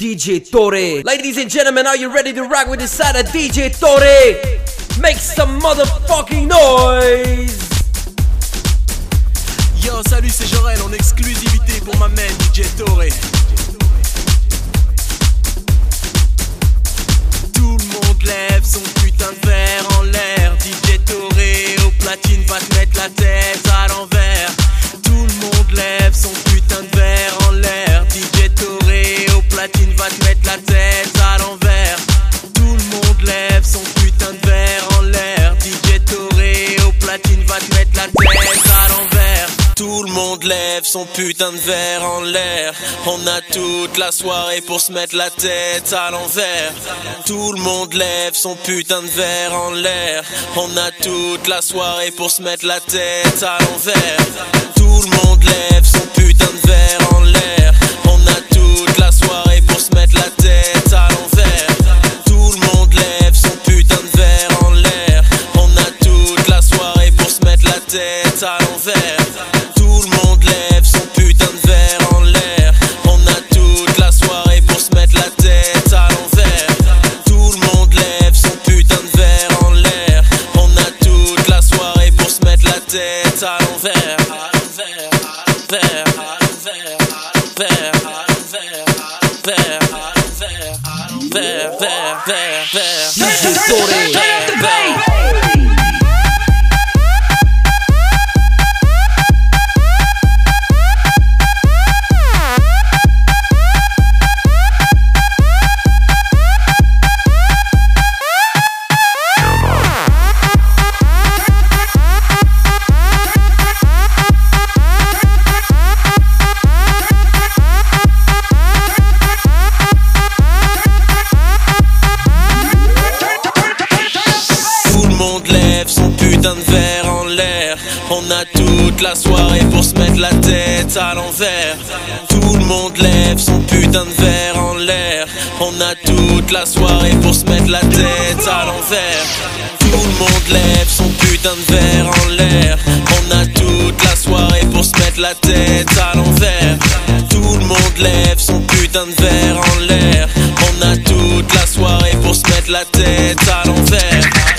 DJ Tore. Ladies and gentlemen, are you ready to rock with the side of DJ Tore? Make some motherfucking noise! Yo, salut, c'est Jorel en exclusivité pour ma main DJ Tore. Tout le monde lève son putain de verre en l'air. DJ Tore au platine va te mettre la tête à l'envers. Tout le monde lève son putain de verre en l'air. DJ platine va te mettre la tête à l'envers. Tout le monde lève son putain de verre en l'air. DJ Tore au platine va te mettre la tête à l'envers. Tout le monde lève son putain de verre en l'air. On a toute la soirée pour se mettre la tête à l'envers. Tout le monde lève son putain de verre en l'air. On a toute la soirée pour se mettre la tête à l'envers. Tout le monde lève son putain de verre en l'air. Mettre la tête On a toute la soirée pour se mettre la tête à l'envers. Tout le monde lève son putain de verre en l'air. On a toute la soirée pour se mettre la tête à l'envers. Tout le monde lève son putain de verre en l'air. On a toute la soirée pour se mettre la tête à l'envers.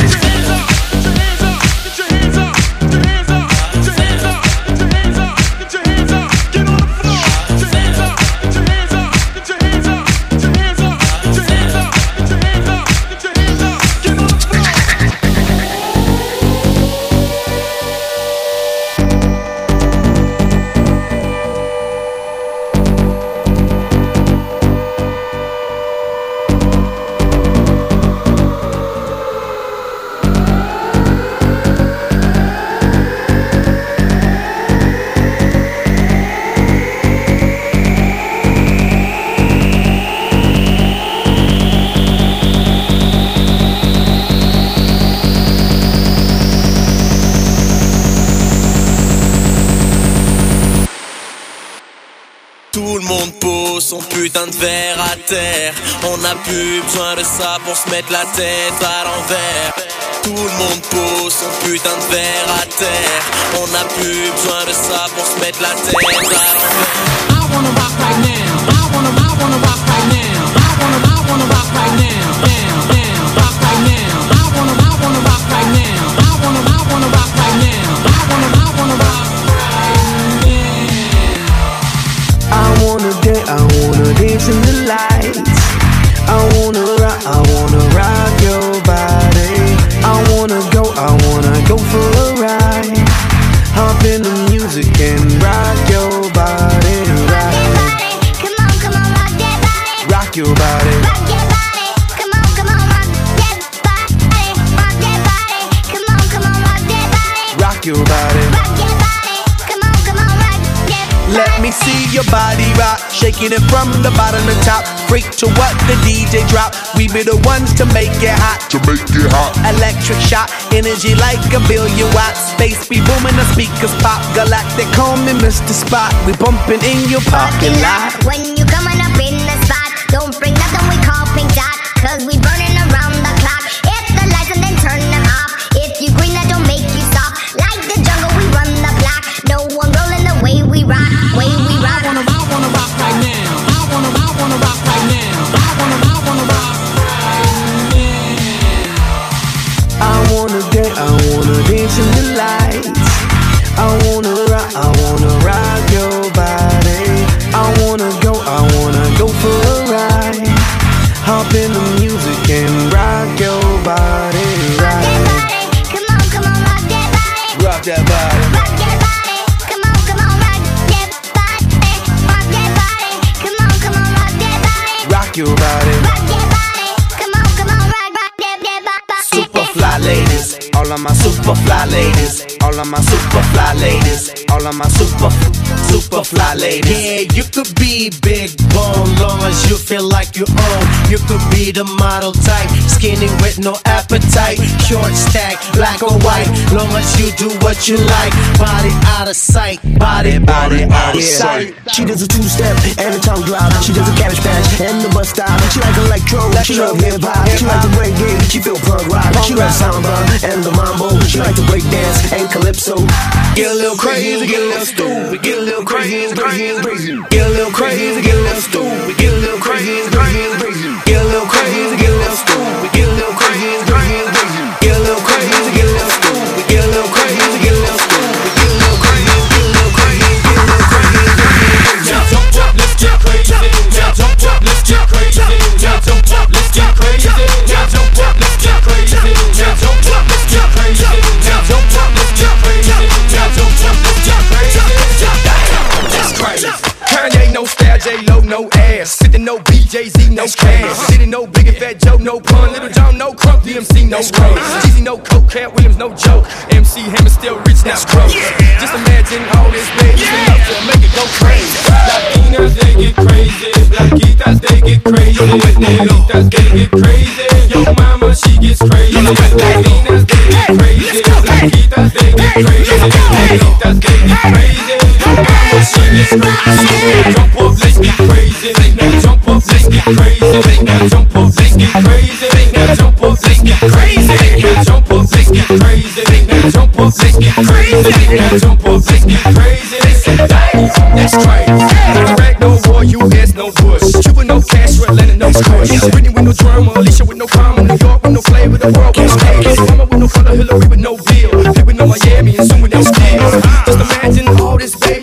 Tout le monde pose son putain de verre à terre. On n'a plus besoin de ça pour se mettre la tête à l'envers. Tout le monde pose son putain de verre à terre. On n'a plus besoin de ça pour se mettre la tête à l'envers. I wanna rock right now. I wanna, I wanna rock right now. I wanna, I wanna rock right now. Now, now, rock right now. I wanna, I wanna rock right now. I wanna, I wanna rock right now. I wanna, I wanna rock I wanna dance, I wanna dance in the lights. I wanna rock, I wanna rock see your body rock, shaking it from the bottom to top. Freak to what the DJ drop. We be the ones to make it hot. to make it hot. Electric shot, energy like a billion watts. Space be booming, the speakers pop. Galactic, call me Mr. Spot. We bumping in your parking lot. Of my super, super ladies. Yeah, you could be big bone, long as you feel like you own. You could be the model type, skinny with no appetite, short stack, black or white, long as you do what you like. Body out of sight, body, body out of sight. She does a two-step and a tongue drop. She does a cabbage patch and the bus stop. She like electro, she love hip hop. She like to break it, she feel punk rock. She like samba and the mambo. She like to break dance and calypso. Get a little crazy, get a little stupid, get a little crazy, crazy. Get a little crazy, get a little stupid, get a little crazy. No ass. Sitting no BJZ no cash. Sitting no big and fat Joe no pun. Lil Jon no crump. DMC no crow. Jeezy no coke. Katt Williams no joke. MC Hammer still rich now broke. Just imagine all this baby enough to make it go crazy. Latinas, they get crazy. Blanquitas, they get crazy. Negritas, they get crazy. Yo mama, she gets crazy. Latinas, they get crazy. Blanquitas, they get crazy. Negritas, they get crazy. Mama, she crazy. Jump up, let's get crazy. Now jump up, let's get crazy. Now jump up, let's get crazy. Now jump up, let's get crazy. Now jump up, let's get crazy. Now jump up, let's get crazy. Now jump up, let's get crazy. They say, "Dang, That's. No war, US, no Bush. Cuba, no Castro, Atlanta, no. Whitney with no drama, Alicia with no comma, New York with no flavor, the world with no taste. Mama with no color, Hillary with no. Pitt with no Miami, and soon with no skills. Just imagine all this, baby,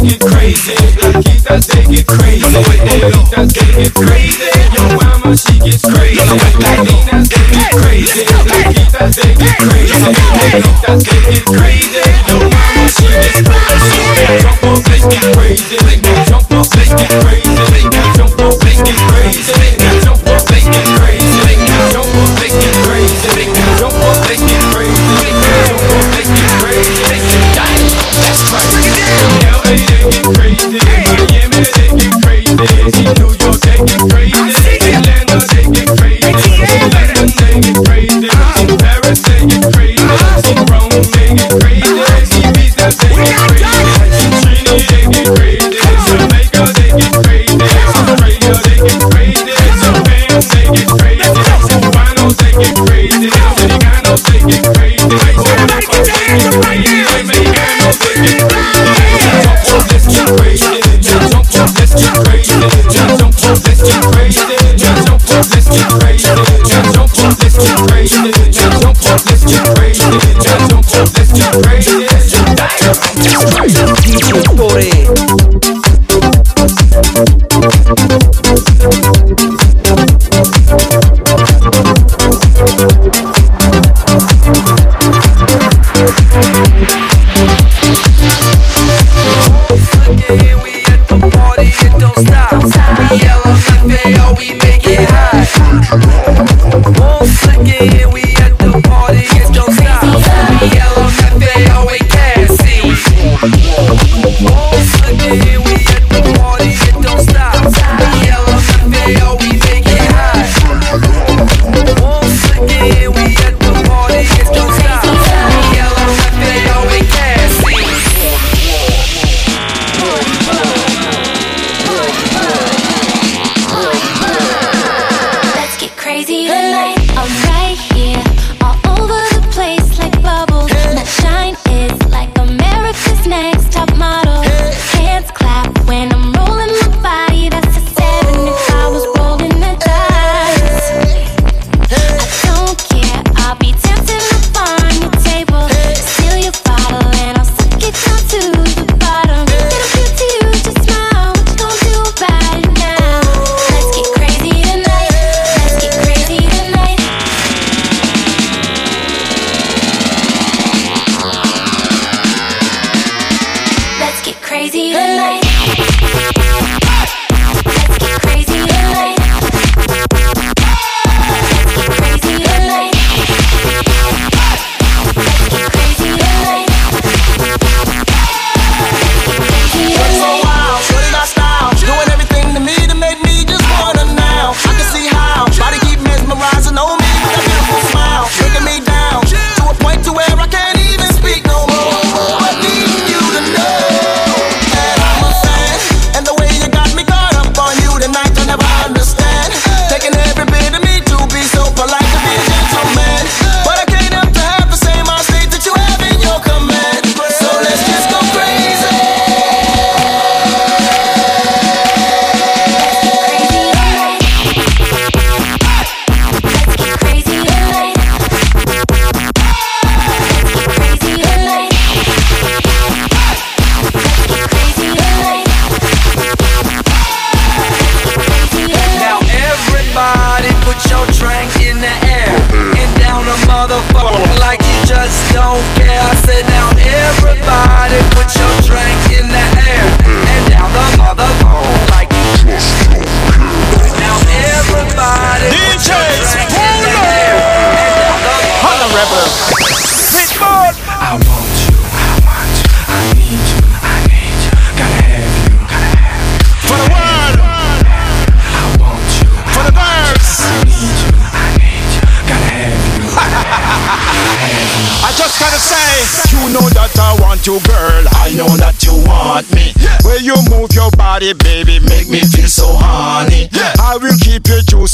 they get crazy. Blanquitas, they get crazy. Negritas, they get crazy. Yo mama, she gets crazy. Latinas, they get crazy. Blanquitas, they get they get crazy. Yo mama, she gets crazy. Jump up, let's crazy. Jump up, let's crazy. Jump up, let's crazy. Jump up,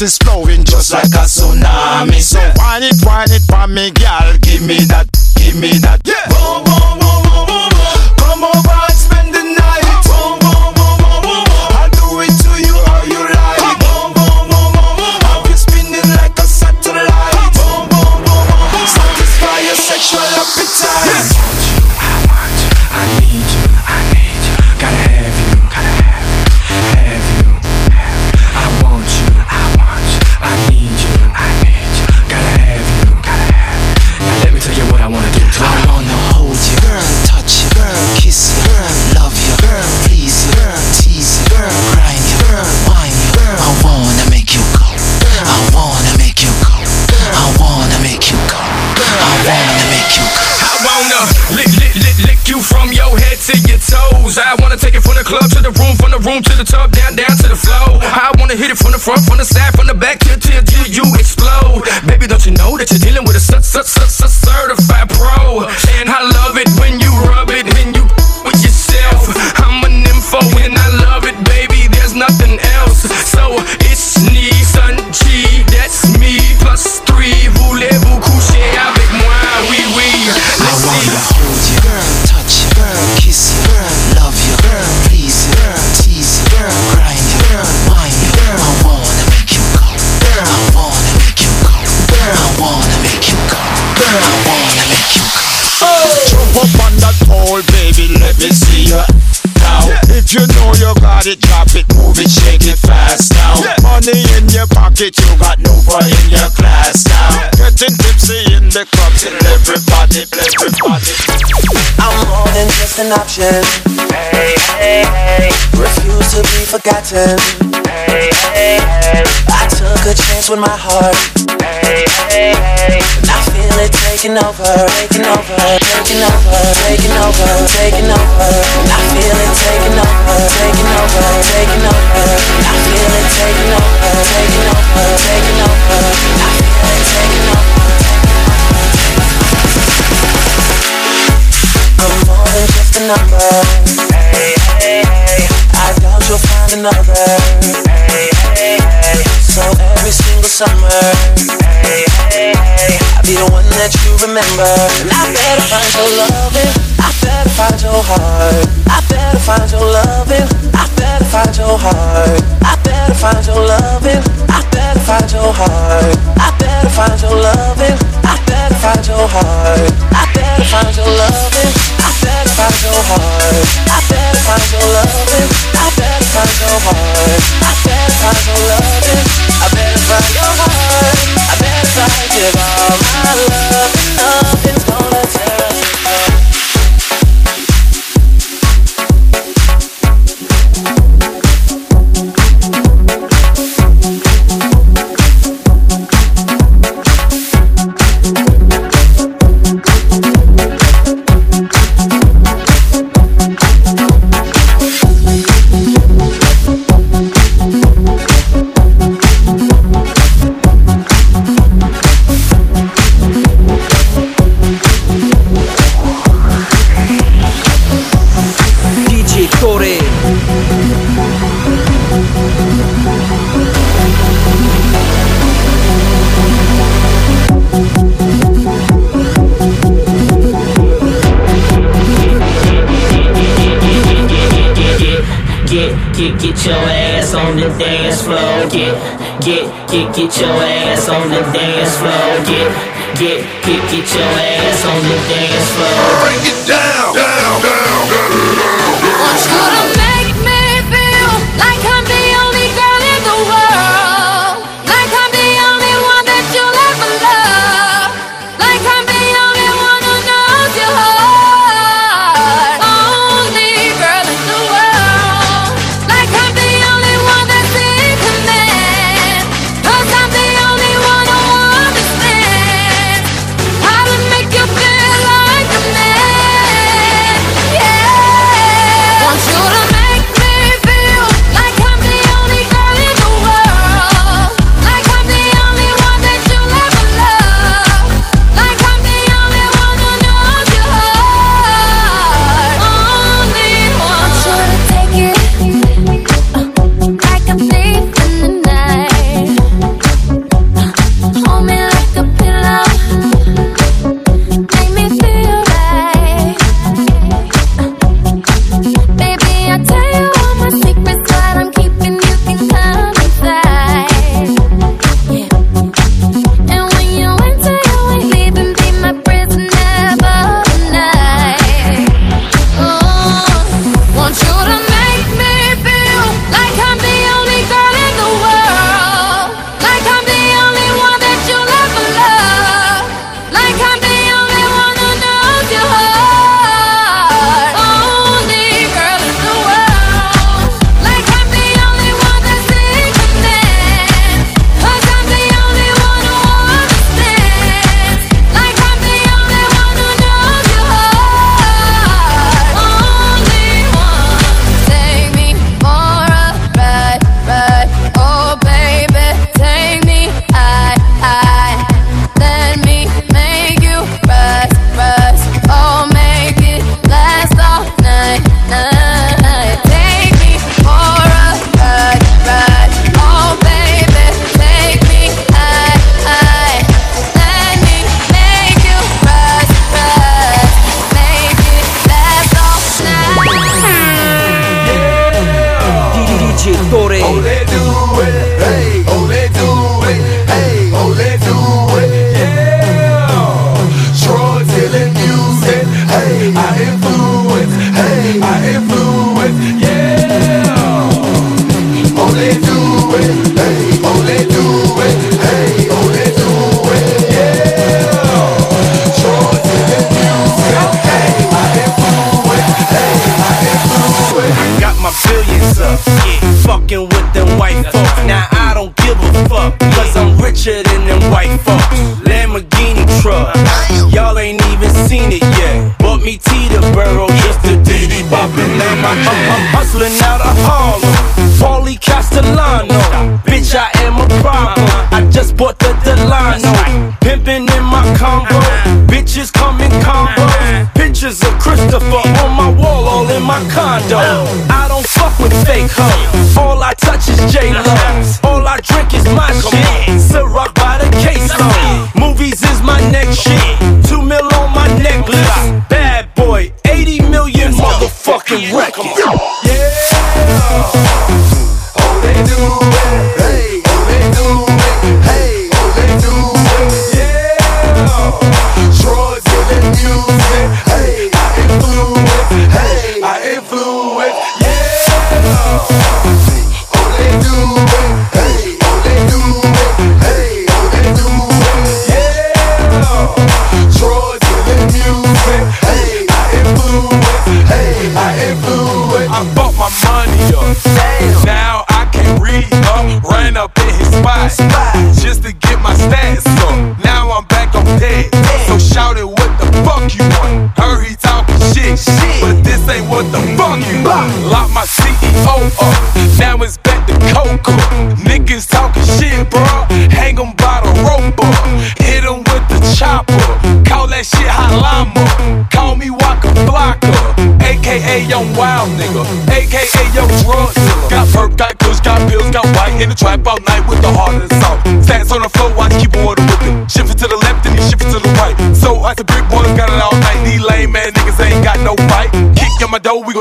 is flowing just like a tsunami. So wine it, wine it for me, girl. that you got Nova in your class now. Getting tipsy in the club till everybody, everybody. I'm more than just an option. Hey, hey, hey. Refuse to be forgotten. Hey, hey, hey. I took a chance with my heart. I feel it taking over, taking over, taking over, taking over. I feel it taking over, taking over, taking over. I feel it taking over, taking over, taking over. I'm more than just a number. I doubt you'll find another. So every single summer. I'll be the one that you remember. And I better find your loving. I better find your heart. I better find your loving. I better find your heart. I better find your loving. I better find your heart. I better find your loving. I better find your heart. I better find your loving. I better find your heart. I better find your loving. I better find your heart. I better find your loving. I better find your heart. I give all my love, and nothing's gonna tear us apart. get your ass on the dance floor. Get, get, get, get your ass on the dance floor. Get, get, get, get your ass on the dance floor. Break it down. down. I'm, hustling out. I'm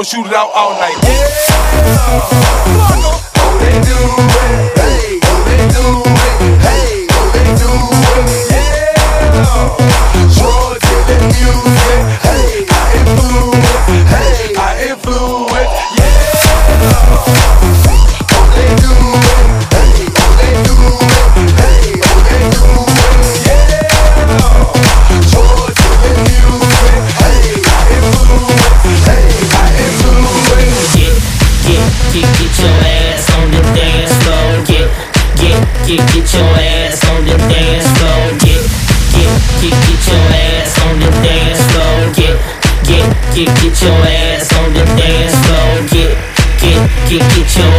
gon' shoot it out all night. Yeah. get, get your ass on the dance floor. Get, get, get, get your ass on the dance floor. Get, get, get, get your ass on the dance floor. Get, get, get, get your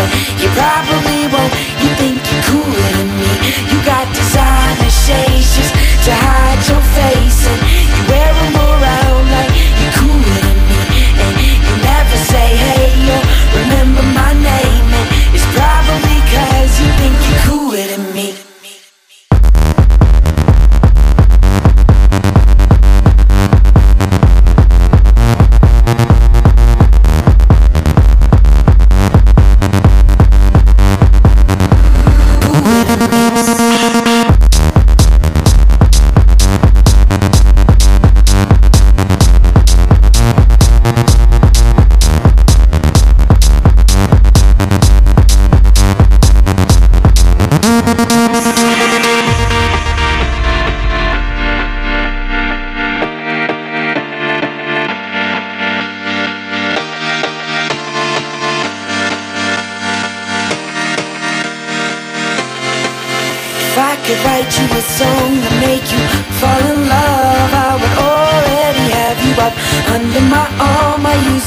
but you probably won't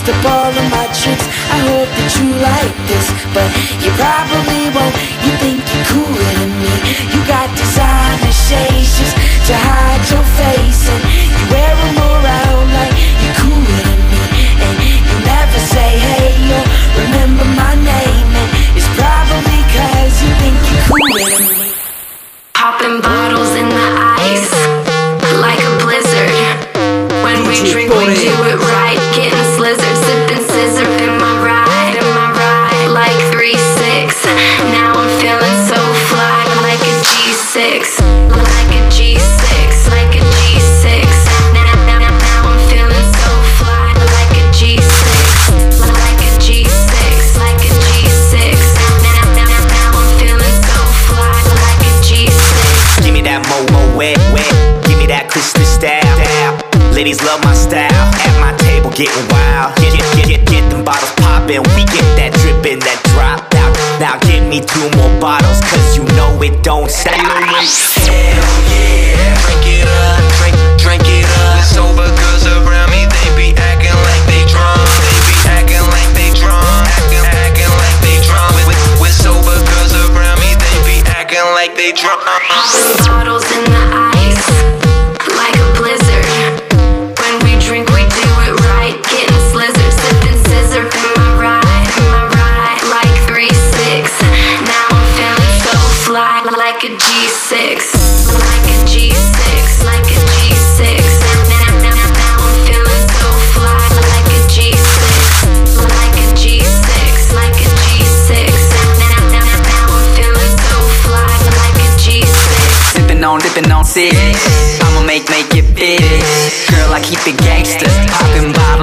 up all of my tricks. I hope that you like this But you probably won't. You think Get wild. Get, get, get, get them bottles poppin'. We get that drippin', that drop out. Now give me two more bottles, cause you know it don't stop. Hell yeah, drink it up, drink, drink it up. Sober girls around me, they be acting like they drunk. They be like they drunk, like they drunk. With, sober girls around me, they be like they drunk. Bottles in the eye.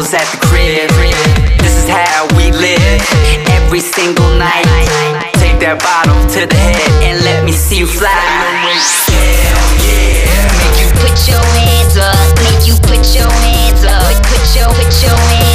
Popping at the crib. This is how we live. Every single night. Take that bottle to the head and let me see you fly. Hell yeah. Make you put your hands up. Make you put your hands up. Put your put your hands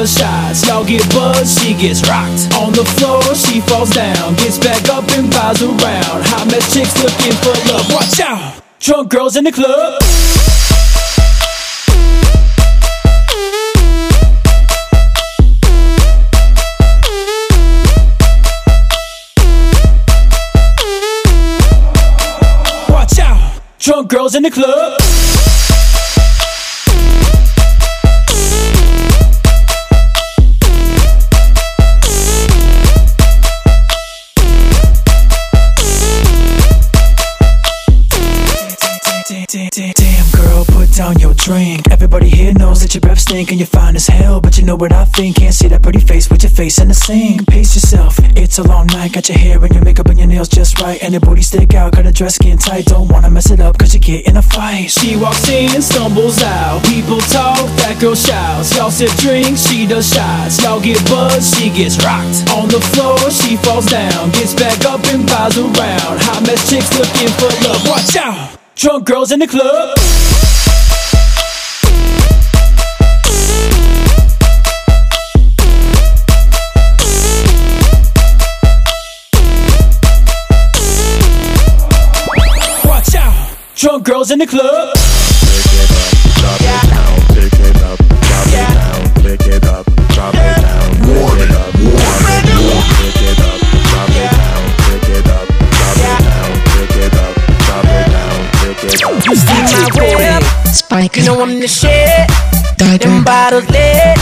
does shots. Y'all get buzzed, she gets rocked. On the floor, she falls down. Gets back up and bows around. Hot mess chicks looking for love. Watch out! Drunk girls in the club. Watch out! Drunk girls in the club. Down your drink. Everybody here knows that your breath stink and you're fine as hell. But you know what I think? Can't see that pretty face with your face in the sink. Pace yourself, it's a long night. Got your hair and your makeup and your nails just right. And your booty stick out, got a dress skin tight. Don't wanna mess it up cause you get in a fight. She walks in and stumbles out. People talk, that girl shouts. Y'all sip drinks, she does shots. Y'all get buzzed, she gets rocked. On the floor, she falls down. Gets back up and bows around. Hot mess chicks looking for love. Watch out! Drunk girls in the club. Girls in the club. Break it up, drop it down. Break it up, drop it down. Break it up, drop it down. One up, one up. Break it up, drop it down. Break it up, drop it down. Break You see my whip, Spike. You know I'm the shit. Them bottles lit.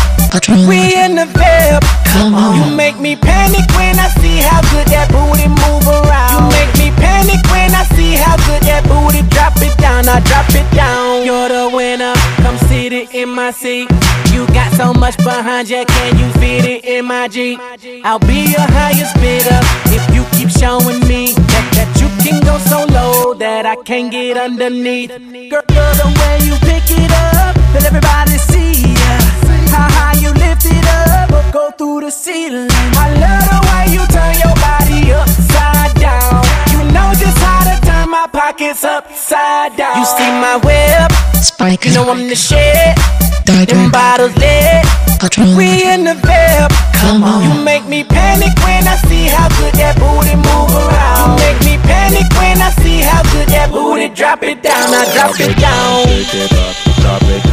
We in the VIP. Come on. You make me panic when I see how good that booty move around. You make me panic when I see how good that booty drop it down. I drop it down. You're the winner. Come sit it in my seat. You got so much behind you, can you fit it in my Jeep? I'll be your highest bidder if you keep showing me that, that you can go so low that I can't get underneath. Girl, girl, the way you pick it up, let everybody see ya. How high you lift it up, go through the ceiling. I love the way you turn your body upside down. You know just how to turn my pockets upside down. You see my whip, Spike. you know I'm the shit. Them bottles lit. We in the VIP. Come on. You make me panic when I see how good that booty move around. You make me panic when I see how good that booty drop it down. I drop it down. Pick it up, drop it down,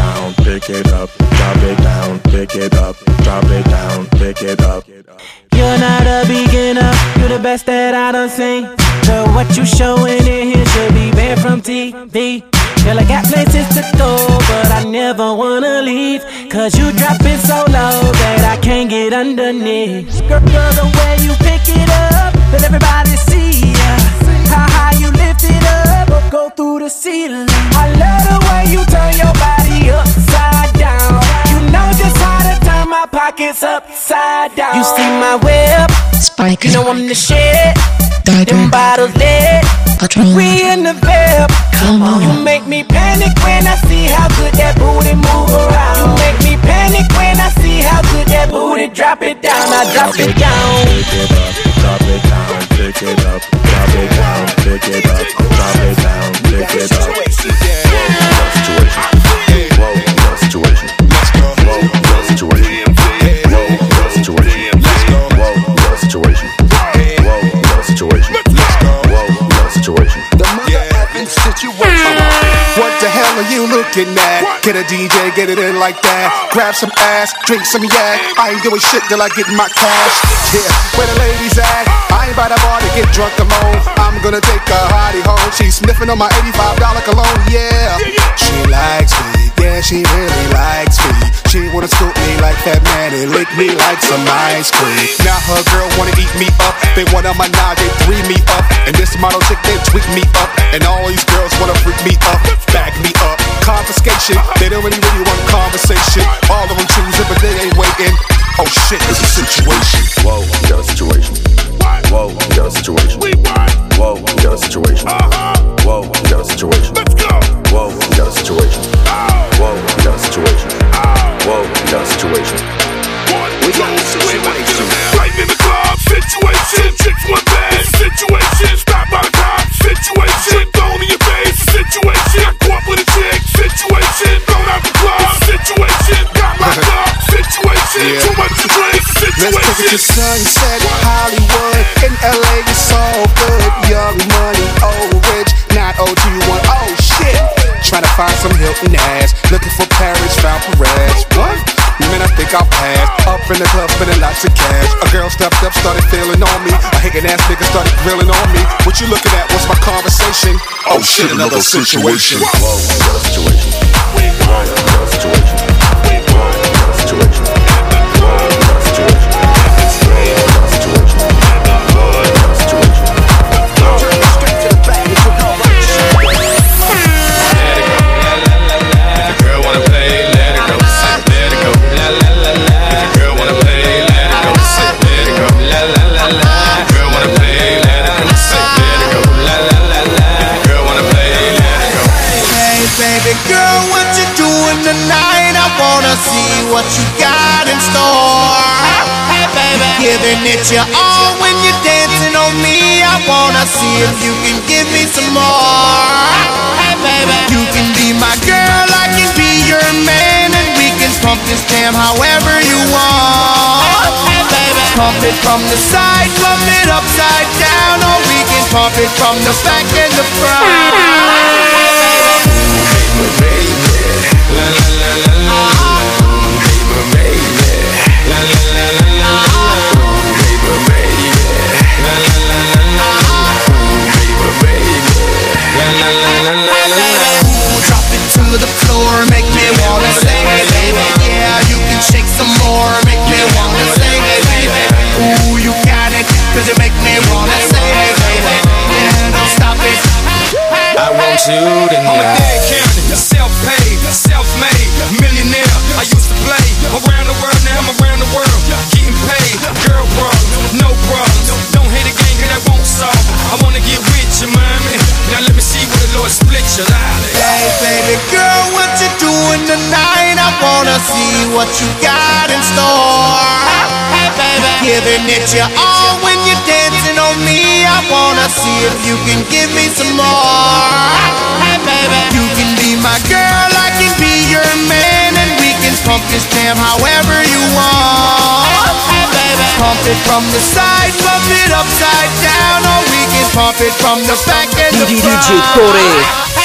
pick it up, drop it down, pick it up, drop it down, pick it up. You're not a beginner, you're the best that I done seen. So what you showing in here should be banned from TV. Girl, I got places to go, but I never wanna leave. Cause you drop it so low that I can't get underneath. Girl, girl, the way you pick it up, let everybody see ya. How high you lift it up, go through the ceiling. I love the way you turn your body upside down. You know just how to turn my pockets upside down. You see my whip, Spike. you know I'm the shit. Them bottles lit. Patron. We in the Vip. Come on. You make me panic when I see how good that booty move around. You make me panic when I see how good that booty drop it down. I drop it down. Drop it down, pick it up, drop it down, pick it up, drop it down, pick it up. At? Get a DJ, get it in like that. Grab some ass, drink some yak. I ain't doing shit till I get my cash. Yeah, where the ladies at? I ain't by the bar to get drunk alone. I'm gonna take a hottie home. She's sniffing on my $85 cologne, yeah. She likes me, yeah, she really likes me. She wanna scoop me like Fat Man and lick me like some ice cream. Now her girl wanna eat me up. They wanna menage, they three me up. And this model chick, they tweak me up. And all these girls wanna freak me up, bag me up. Confiscation, they don't really really want conversation. All of them choosing, but they ain't waiting. Oh shit, it's a situation. Whoa, your situation. Whoa, your situation. Whoa, your situation. Uh-huh. Whoa, your situation. Let's go. Whoa, your situation. Oh. Whoa, your situation. Oh. Whoa, your situation. We got a situation. Right in the club, situation. Chicks want bad, situation. Stop by the cop, situation. Thrown in your face, situation. Yeah. Too much to drink, Let's take it to. Sunset, Hollywood. In LA, it's all good. Young money, old rich, not OG1. Oh shit. Trying to find some Hilton ass. Looking for Paris, found Perez. What? Man, I think I'll pass. Up in the club, spending lots of cash. A girl stepped up, started feeling on me. A hating ass nigga started grilling on me. What you looking at? What's my conversation? Oh shit, another situation. Whoa, your situation. Whoa, your situation. Whoa, your situation. What you got in store. Hey baby, giving it your all when you're dancing on me. I wanna see if you can give me some more. Hey baby, you can be my girl, I can be your man, and we can pump this jam however you want. Hey baby, pump it from the side, pump it upside down, or we can pump it from the back and the front. Drop some more, make me wanna say, hey baby, ooh, you got it, cause you make me wanna say, hey baby, yeah, don't stop it. I want you to know. I'm a Dade County, self-paid, self-made, millionaire. I used to play around the world, now I'm around the world, getting paid. Girl problems, no problems. Don't hate a gang, cause that won't solve. I wanna get with you, mommy. Now let me see where the Lord split your life. Hey baby girl, what you doing tonight? I wanna see what you got in store. Hey baby, giving it your all when you're dancing on me. I wanna see if you can give me some more. Hey baby, you can be my girl, I can be your man, and we can pump this jam however you want. Oh, hey baby, pump it from the side, pump it upside down, or we can pump it from the back and the DJ front.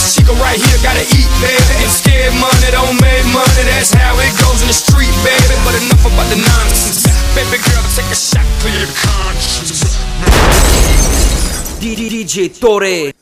This chica right here gotta eat, baby. Scared money don't make money. That's how it goes in the street, baby. But enough about the nonsense. Baby girl, take a shot, your conscience. DJ Torre.